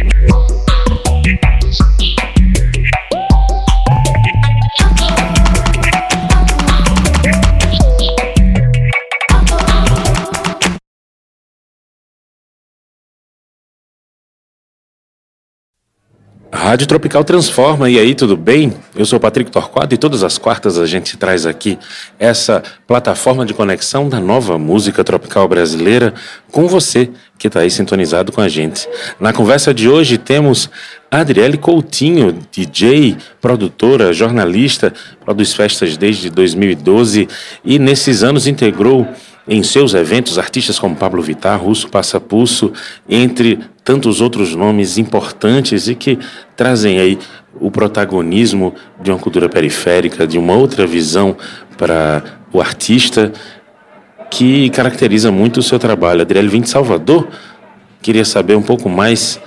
Thank you. Rádio Tropical Transforma, e aí, tudo bem? Eu sou Patrick Torquato e todas as quartas a gente traz aqui essa plataforma de conexão da nova música tropical brasileira com você que está aí sintonizado com a gente. Na conversa de hoje temos Adriele Coutinho, DJ, produtora, jornalista, produz festas desde 2012 e nesses anos integrou em seus eventos artistas como Pablo Vittar, Russo Passapulso, entre tantos outros nomes importantes e que trazem aí o protagonismo de uma cultura periférica, de uma outra visão para o artista que caracteriza muito o seu trabalho. Adriele vem de Salvador. Queria saber um pouco mais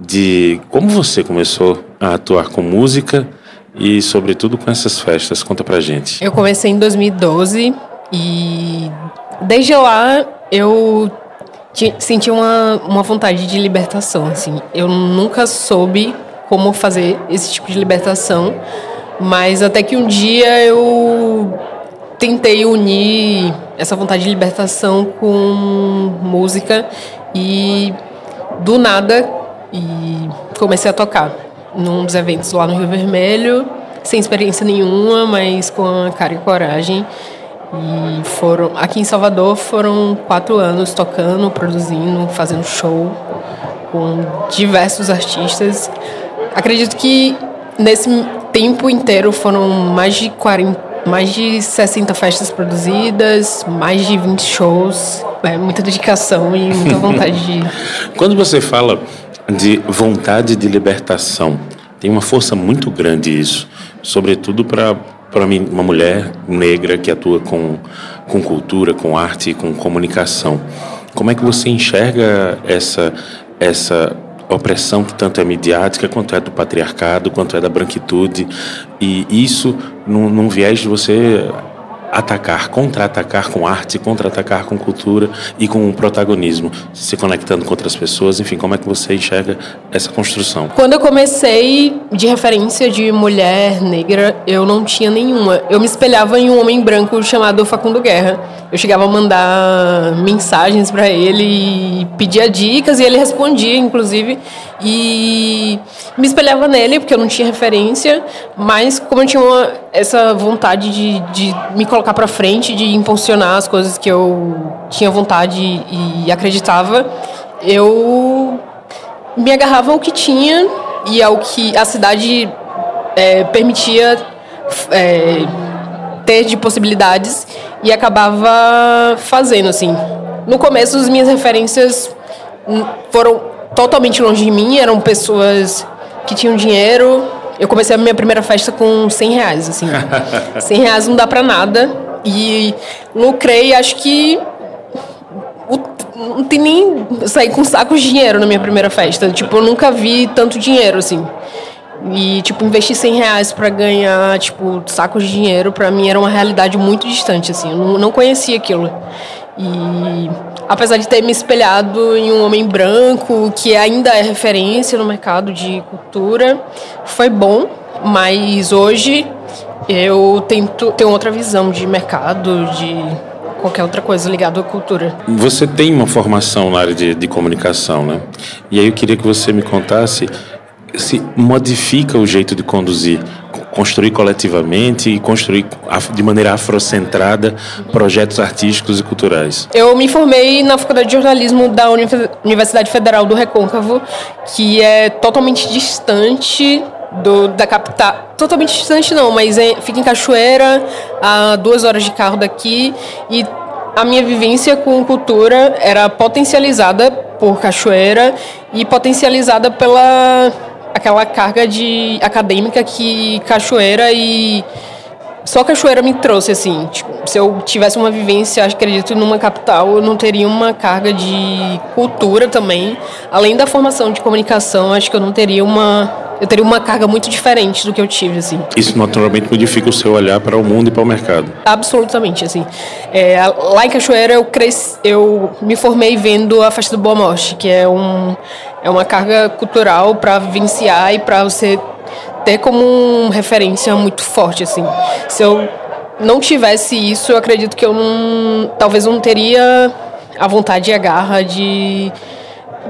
de como você começou a atuar com música e, sobretudo, com essas festas. Conta pra gente. Eu comecei em 2012 e desde lá eu senti uma, uma vontade de libertação, assim. Eu nunca soube como fazer esse tipo de libertação, mas até que um dia eu tentei unir essa vontade de libertação com música e do nada e comecei a tocar num dos eventos lá no Rio Vermelho, sem experiência nenhuma, mas com a cara e coragem. E foram aqui em Salvador foram quatro anos tocando, produzindo, fazendo show com diversos artistas. Acredito que nesse tempo inteiro foram mais de 40, mais de 60 festas produzidas, mais de 20 shows, é, muita dedicação e muita vontade de. Quando você fala de vontade de libertação, tem uma força muito grande isso, sobretudo para para mim, uma mulher negra que atua com, com cultura, com arte, com comunicação. Como é que você enxerga essa, essa opressão que tanto é midiática, quanto é do patriarcado, quanto é da branquitude, e isso num, num viés de você atacar, contra-atacar com arte, contra-atacar com cultura e com protagonismo, se conectando com outras pessoas, enfim, como é que você enxerga essa construção? Quando eu comecei de referência de mulher negra, eu não tinha nenhuma. Eu me espelhava em um homem branco chamado Facundo Guerra. Eu chegava a mandar mensagens para ele e pedia dicas e ele respondia, inclusive, e me espelhava nele porque eu não tinha referência, mas como eu tinha uma, essa vontade de, de me colocar para frente, de impulsionar as coisas que eu tinha vontade e acreditava, eu me agarrava ao que tinha e ao que a cidade é, permitia é, ter de possibilidades e acabava fazendo assim. No começo, as minhas referências foram totalmente longe de mim, eram pessoas que tinham dinheiro. Eu comecei a minha primeira festa com 100 reais, assim. 100 reais não dá pra nada. E lucrei, acho que. Não tem nem. sair com sacos de dinheiro na minha primeira festa. Tipo, eu nunca vi tanto dinheiro, assim. E, tipo, investir 100 reais pra ganhar, tipo, sacos de dinheiro, pra mim era uma realidade muito distante, assim. Eu não conhecia aquilo. E apesar de ter me espelhado em um homem branco, que ainda é referência no mercado de cultura, foi bom, mas hoje eu tento ter outra visão de mercado, de qualquer outra coisa ligada à cultura. Você tem uma formação na área de, de comunicação, né? E aí eu queria que você me contasse se modifica o jeito de conduzir, construir coletivamente e construir de maneira afrocentrada projetos artísticos e culturais? Eu me formei na Faculdade de Jornalismo da Universidade Federal do Recôncavo, que é totalmente distante do, da capital. Totalmente distante não, mas é, fica em Cachoeira, a duas horas de carro daqui. E a minha vivência com cultura era potencializada por Cachoeira e potencializada pela aquela carga de acadêmica que Cachoeira e só Cachoeira me trouxe assim. Tipo, se eu tivesse uma vivência, acredito, numa capital, eu não teria uma carga de cultura também. Além da formação de comunicação, acho que eu não teria uma eu teria uma carga muito diferente do que eu tive, assim. Isso naturalmente modifica o seu olhar para o mundo e para o mercado. Absolutamente, assim. É, lá em Cachoeira eu cresci, eu me formei vendo a festa do Boa Morte, que é um é uma carga cultural para vivenciar e para você ter como referência muito forte, assim. Se eu não tivesse isso, eu acredito que eu não, talvez não teria a vontade e a garra de,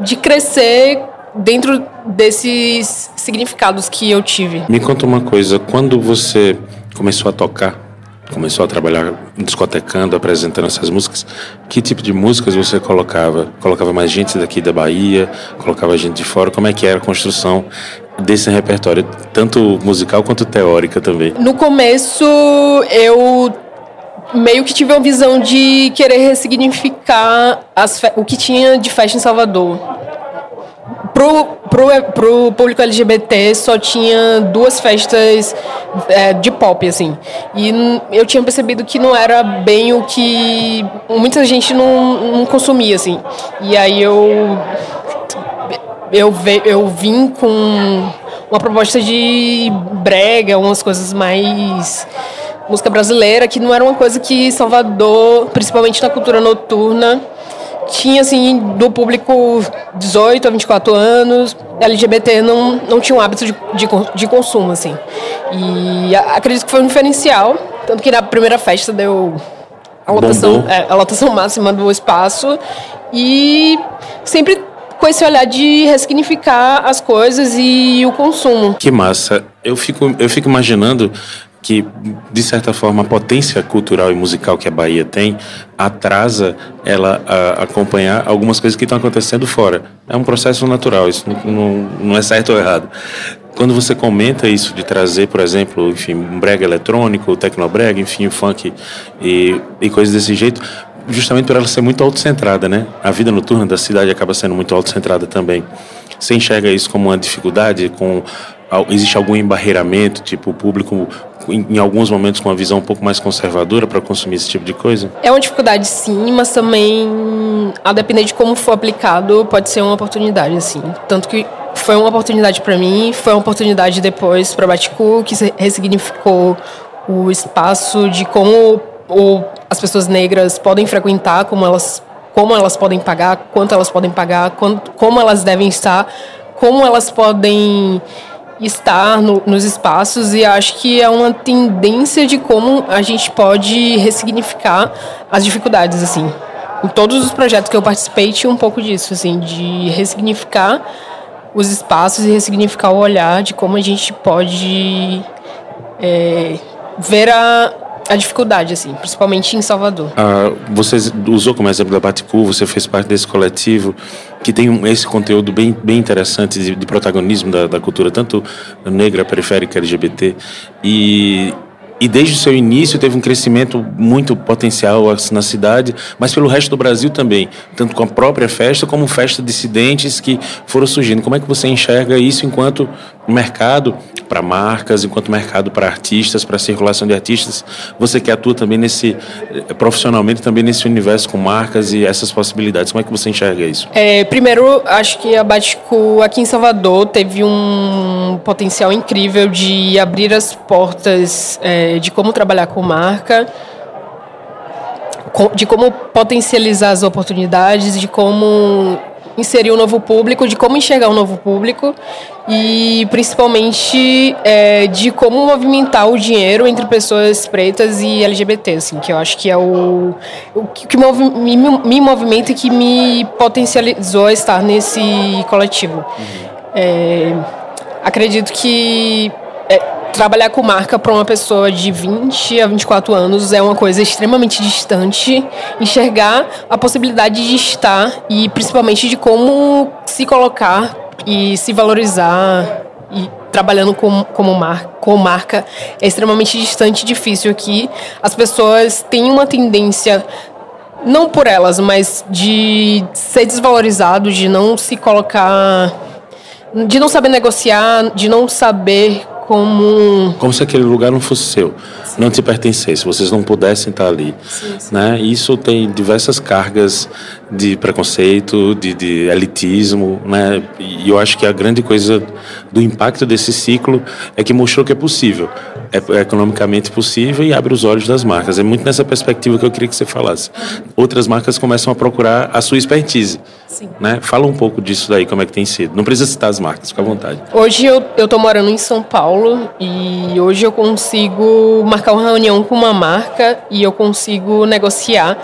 de crescer dentro desses significados que eu tive. Me conta uma coisa, quando você começou a tocar, começou a trabalhar discotecando, apresentando essas músicas, que tipo de músicas você colocava? Colocava mais gente daqui da Bahia, colocava gente de fora? Como é que era a construção desse repertório, tanto musical quanto teórica também? No começo, eu meio que tive uma visão de querer ressignificar o que tinha de festa em Salvador. Pro, pro, pro público LGBT só tinha duas festas é, de pop, assim. E eu tinha percebido que não era bem o que muita gente não, não consumia, assim. E aí eu eu, ve, eu vim com uma proposta de brega, umas coisas mais música brasileira, que não era uma coisa que Salvador, principalmente na cultura noturna, tinha assim do público 18 a 24 anos, LGBT não, não tinha um hábito de, de, de consumo assim. E acredito que foi um diferencial, tanto que na primeira festa deu a lotação, é, a lotação máxima do espaço e sempre com esse olhar de ressignificar as coisas e o consumo. Que massa. Eu fico, eu fico imaginando que, de certa forma, a potência cultural e musical que a Bahia tem atrasa ela a acompanhar algumas coisas que estão acontecendo fora. É um processo natural, isso não, não, não é certo ou errado. Quando você comenta isso de trazer, por exemplo, enfim, um brega eletrônico, tecnobrega, enfim, funk e, e coisas desse jeito, justamente por ela ser muito autocentrada, né? A vida noturna da cidade acaba sendo muito autocentrada também. Você enxerga isso como uma dificuldade? Com existe algum embarreiramento, tipo o público em, alguns momentos com uma visão um pouco mais conservadora para consumir esse tipo de coisa? É uma dificuldade, sim, mas também a depender de como for aplicado pode ser uma oportunidade, assim. Tanto que foi uma oportunidade para mim, foi uma oportunidade depois para Baticu, que ressignificou o espaço de como o, as pessoas negras podem frequentar, como elas, como elas podem pagar, quanto elas podem pagar, como elas devem estar, como elas podem estar no, nos espaços e acho que é uma tendência de como a gente pode ressignificar as dificuldades assim. Em todos os projetos que eu participei tinha um pouco disso, assim, de ressignificar os espaços e ressignificar o olhar de como a gente pode é, ver a, a dificuldade, assim, principalmente em Salvador. Ah, você usou como exemplo da Baticu, você fez parte desse coletivo que tem esse conteúdo bem, bem interessante de, de protagonismo da, da, cultura, tanto negra, periférica, LGBT. E, e desde o seu início teve um crescimento muito potencial assim, na cidade, mas pelo resto do Brasil também, tanto com a própria festa como festa dissidentes que foram surgindo. Como é que você enxerga isso enquanto mercado para marcas, enquanto mercado para artistas, para circulação de artistas? Você que atua também nesse eh, profissionalmente também nesse universo com marcas e essas possibilidades, como é que você enxerga isso? É, primeiro, acho que a Batico aqui em Salvador teve um potencial incrível de abrir as portas. É, de como trabalhar com marca, de como potencializar as oportunidades, de como inserir um novo público, de como enxergar um novo público e principalmente é, de como movimentar o dinheiro entre pessoas pretas e LGBT, assim, que eu acho que é o, o que me, me movimenta e que me potencializou a estar nesse coletivo. Uhum. É, acredito que é, trabalhar com marca para uma pessoa de 20 a 24 anos é uma coisa extremamente distante. Enxergar a possibilidade de estar e principalmente de como se colocar e se valorizar e trabalhando com, como mar, com marca é extremamente distante e difícil aqui. As pessoas têm uma tendência não por elas, mas de ser desvalorizado, de não se colocar, de não saber negociar, de não saber como como se aquele lugar não fosse seu, sim. não te pertencesse, vocês não pudessem estar ali, sim, né? Isso tem diversas cargas de preconceito, de, de, elitismo, né? E eu acho que a grande coisa do impacto desse ciclo é que mostrou que é possível, é, economicamente possível e abre os olhos das marcas. É muito nessa perspectiva que eu queria que você falasse. Outras marcas começam a procurar a sua expertise, Sim. né? Fala um pouco disso daí, como é que tem sido. Não precisa citar as marcas, fica à vontade. Hoje eu eu tô morando em São Paulo e hoje eu consigo marcar uma reunião com uma marca e eu consigo negociar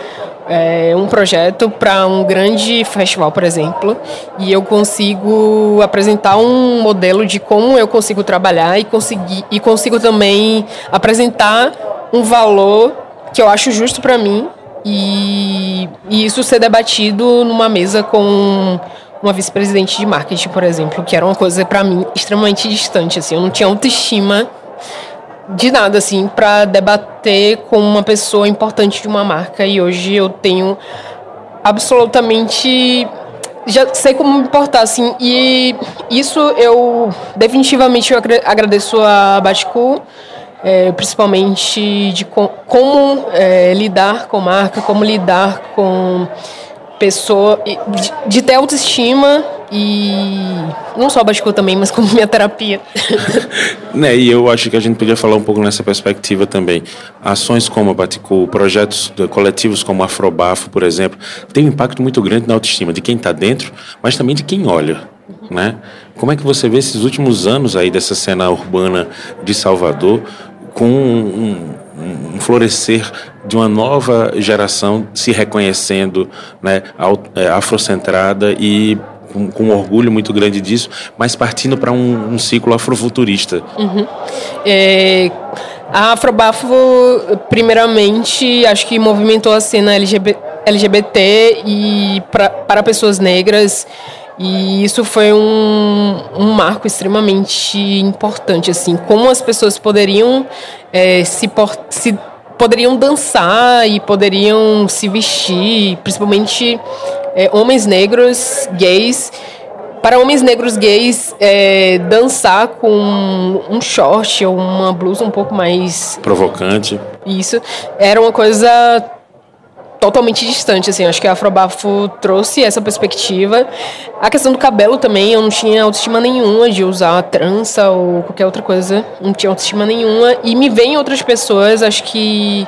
é, um projeto para um grande festival, por exemplo, e eu consigo apresentar um modelo de como eu consigo trabalhar e conseguir e consigo também apresentar um valor que eu acho justo para mim e, e isso ser debatido numa mesa com uma vice-presidente de marketing, por exemplo, que era uma coisa para mim extremamente distante, assim, eu não tinha autoestima de nada, assim, para debater com uma pessoa importante de uma marca. E hoje eu tenho absolutamente. Já sei como me importar, assim. E isso eu definitivamente eu agradeço a Baticu. É, principalmente de com, como é, lidar com marca, como lidar com pessoa, de, de ter autoestima e não só a também, mas como minha terapia. né, e eu acho que a gente podia falar um pouco nessa perspectiva também. Ações como a Baticu, projetos coletivos como Afrobafo, por exemplo, tem um impacto muito grande na autoestima de quem está dentro, mas também de quem olha. Né? Como é que você vê esses últimos anos aí dessa cena urbana de Salvador com um, um florescer de uma nova geração se reconhecendo né, é, afrocentrada e com, com, um orgulho muito grande disso, mas partindo para um, um, ciclo afrofuturista. Uhum. É, a Afrobafo, primeiramente, acho que movimentou a cena LGBT, LGBT e pra, para pessoas negras e isso foi um, um marco extremamente importante, assim, como as pessoas poderiam é, se, se poderiam dançar e poderiam se vestir, principalmente é, homens negros, gays. Para homens negros gays, é, dançar com um short ou uma blusa um pouco mais. Provocante. Isso. Era uma coisa totalmente distante, assim. Acho que a Afrobafo trouxe essa perspectiva. A questão do cabelo também, eu não tinha autoestima nenhuma de usar trança ou qualquer outra coisa. Não tinha autoestima nenhuma. E me vem outras pessoas, acho que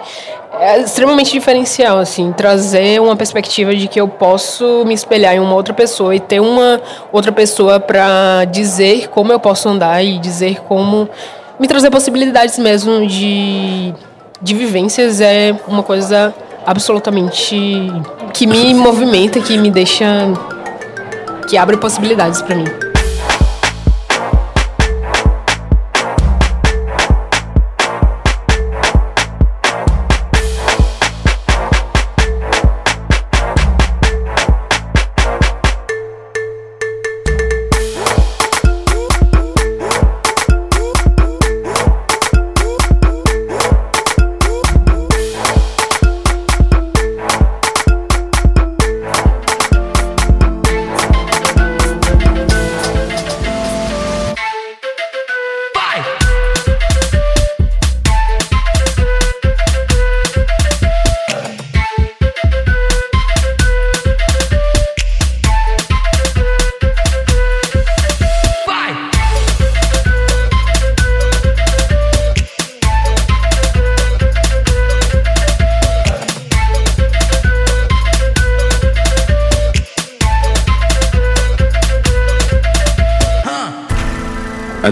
é extremamente diferencial, assim, trazer uma perspectiva de que eu posso me espelhar em uma outra pessoa e ter uma outra pessoa para dizer como eu posso andar e dizer como me trazer possibilidades mesmo de, de vivências é uma coisa absolutamente que me movimenta, que me deixa que abre possibilidades para mim.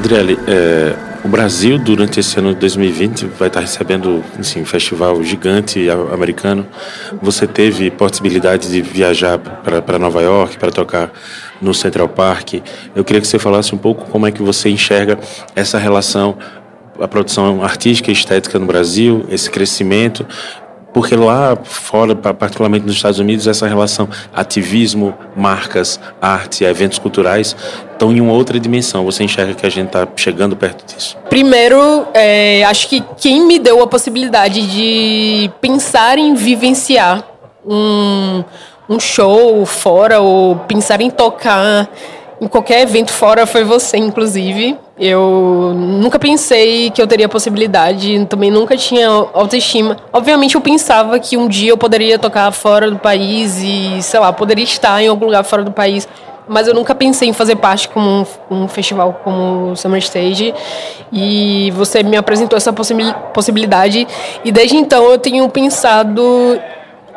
Adriele, é, o Brasil, durante esse ano de 2020, vai estar recebendo assim, um festival gigante americano. Você teve possibilidade de viajar para Nova York, para tocar no Central Park. Eu queria que você falasse um pouco como é que você enxerga essa relação a produção artística e estética no Brasil, esse crescimento porque lá fora, particularmente nos Estados Unidos, essa relação ativismo, marcas, arte, eventos culturais estão em uma outra dimensão. Você enxerga que a gente está chegando perto disso? Primeiro, é, acho que quem me deu a possibilidade de pensar em vivenciar um, um show fora ou pensar em tocar em qualquer evento fora foi você, inclusive. Eu nunca pensei que eu teria possibilidade, também nunca tinha autoestima. Obviamente eu pensava que um dia eu poderia tocar fora do país e, sei lá, poderia estar em algum lugar fora do país, mas eu nunca pensei em fazer parte como um, um festival como o Summer Stage. E você me apresentou essa possibilidade e desde então eu tenho pensado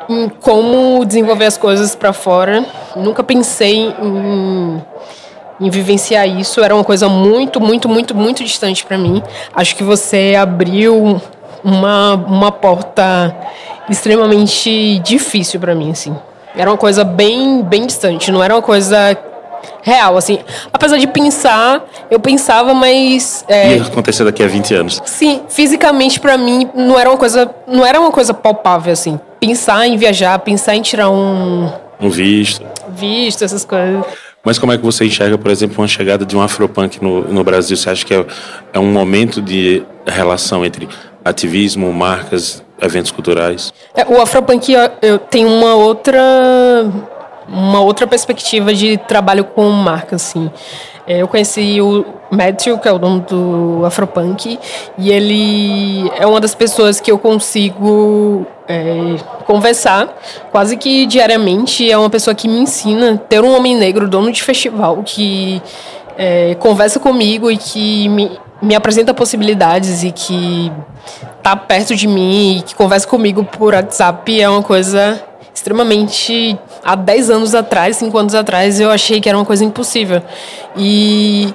em como desenvolver as coisas para fora. Nunca pensei em em vivenciar isso. Era uma coisa muito, muito, muito, muito distante para mim. Acho que você abriu uma, uma porta extremamente difícil para mim, assim. Era uma coisa bem, bem distante, não era uma coisa real, assim. Apesar de pensar, eu pensava, mas... É, Ia acontecer daqui a 20 anos. Sim, fisicamente para mim não era uma coisa, não era uma coisa palpável, assim. Pensar em viajar, pensar em tirar um... Um visto. Visto, essas coisas. Mas como é que você enxerga, por exemplo, uma chegada de um afropunk no, no Brasil? Você acha que é, é um momento de relação entre ativismo, marcas, eventos culturais? É, o afropunk eu, tenho uma outra uma outra perspectiva de trabalho com marca, assim. É, eu conheci o Matthew, que é o dono do Afropunk, e ele é uma das pessoas que eu consigo é, conversar quase que diariamente. É uma pessoa que me ensina ter um homem negro, dono de festival, que é, conversa comigo e que me, me apresenta possibilidades e que tá perto de mim e que conversa comigo por WhatsApp é uma coisa extremamente. Há 10 anos atrás, 5 anos atrás, eu achei que era uma coisa impossível. E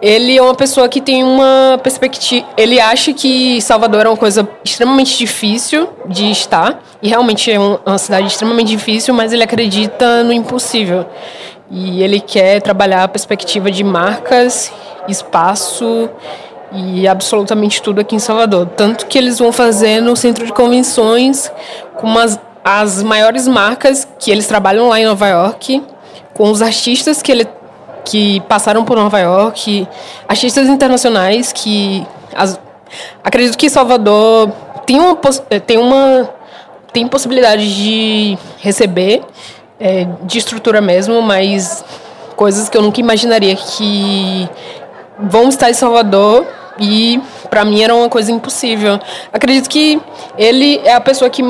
ele é uma pessoa que tem uma perspectiva. Ele acha que Salvador é uma coisa extremamente difícil de estar, e realmente é uma cidade extremamente difícil, mas ele acredita no impossível. E ele quer trabalhar a perspectiva de marcas, espaço e absolutamente tudo aqui em Salvador. Tanto que eles vão fazer no centro de convenções com umas as maiores marcas que eles trabalham lá em Nova York, com os artistas que ele que passaram por Nova York, artistas internacionais que as, acredito que Salvador tem uma tem uma tem possibilidade de receber é, de estrutura mesmo, mas coisas que eu nunca imaginaria que vão estar em Salvador e para mim era uma coisa impossível. Acredito que ele é a pessoa que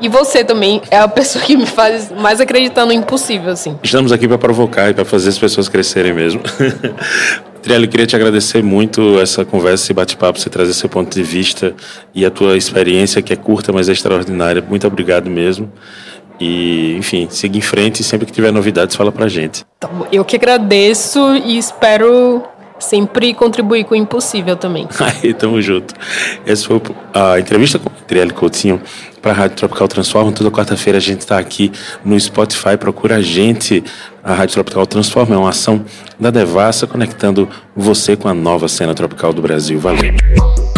e você também é a pessoa que me faz mais acreditar no impossível, assim. Estamos aqui para provocar e para fazer as pessoas crescerem mesmo. Trielli, eu queria te agradecer muito essa conversa, esse bate-papo, você trazer seu ponto de vista e a tua experiência, que é curta, mas é extraordinária. Muito obrigado mesmo. E, enfim, siga em frente e sempre que tiver novidades, fala pra gente. Tá eu que agradeço e espero sempre contribuir com o impossível também. Aí, tamo junto. Essa foi a entrevista com o Trielle Coutinho para a Rádio Tropical Transforma. Toda quarta-feira a gente está aqui no Spotify. Procura a gente. A Rádio Tropical Transforma é uma ação da Devassa conectando você com a nova cena tropical do Brasil. Valeu!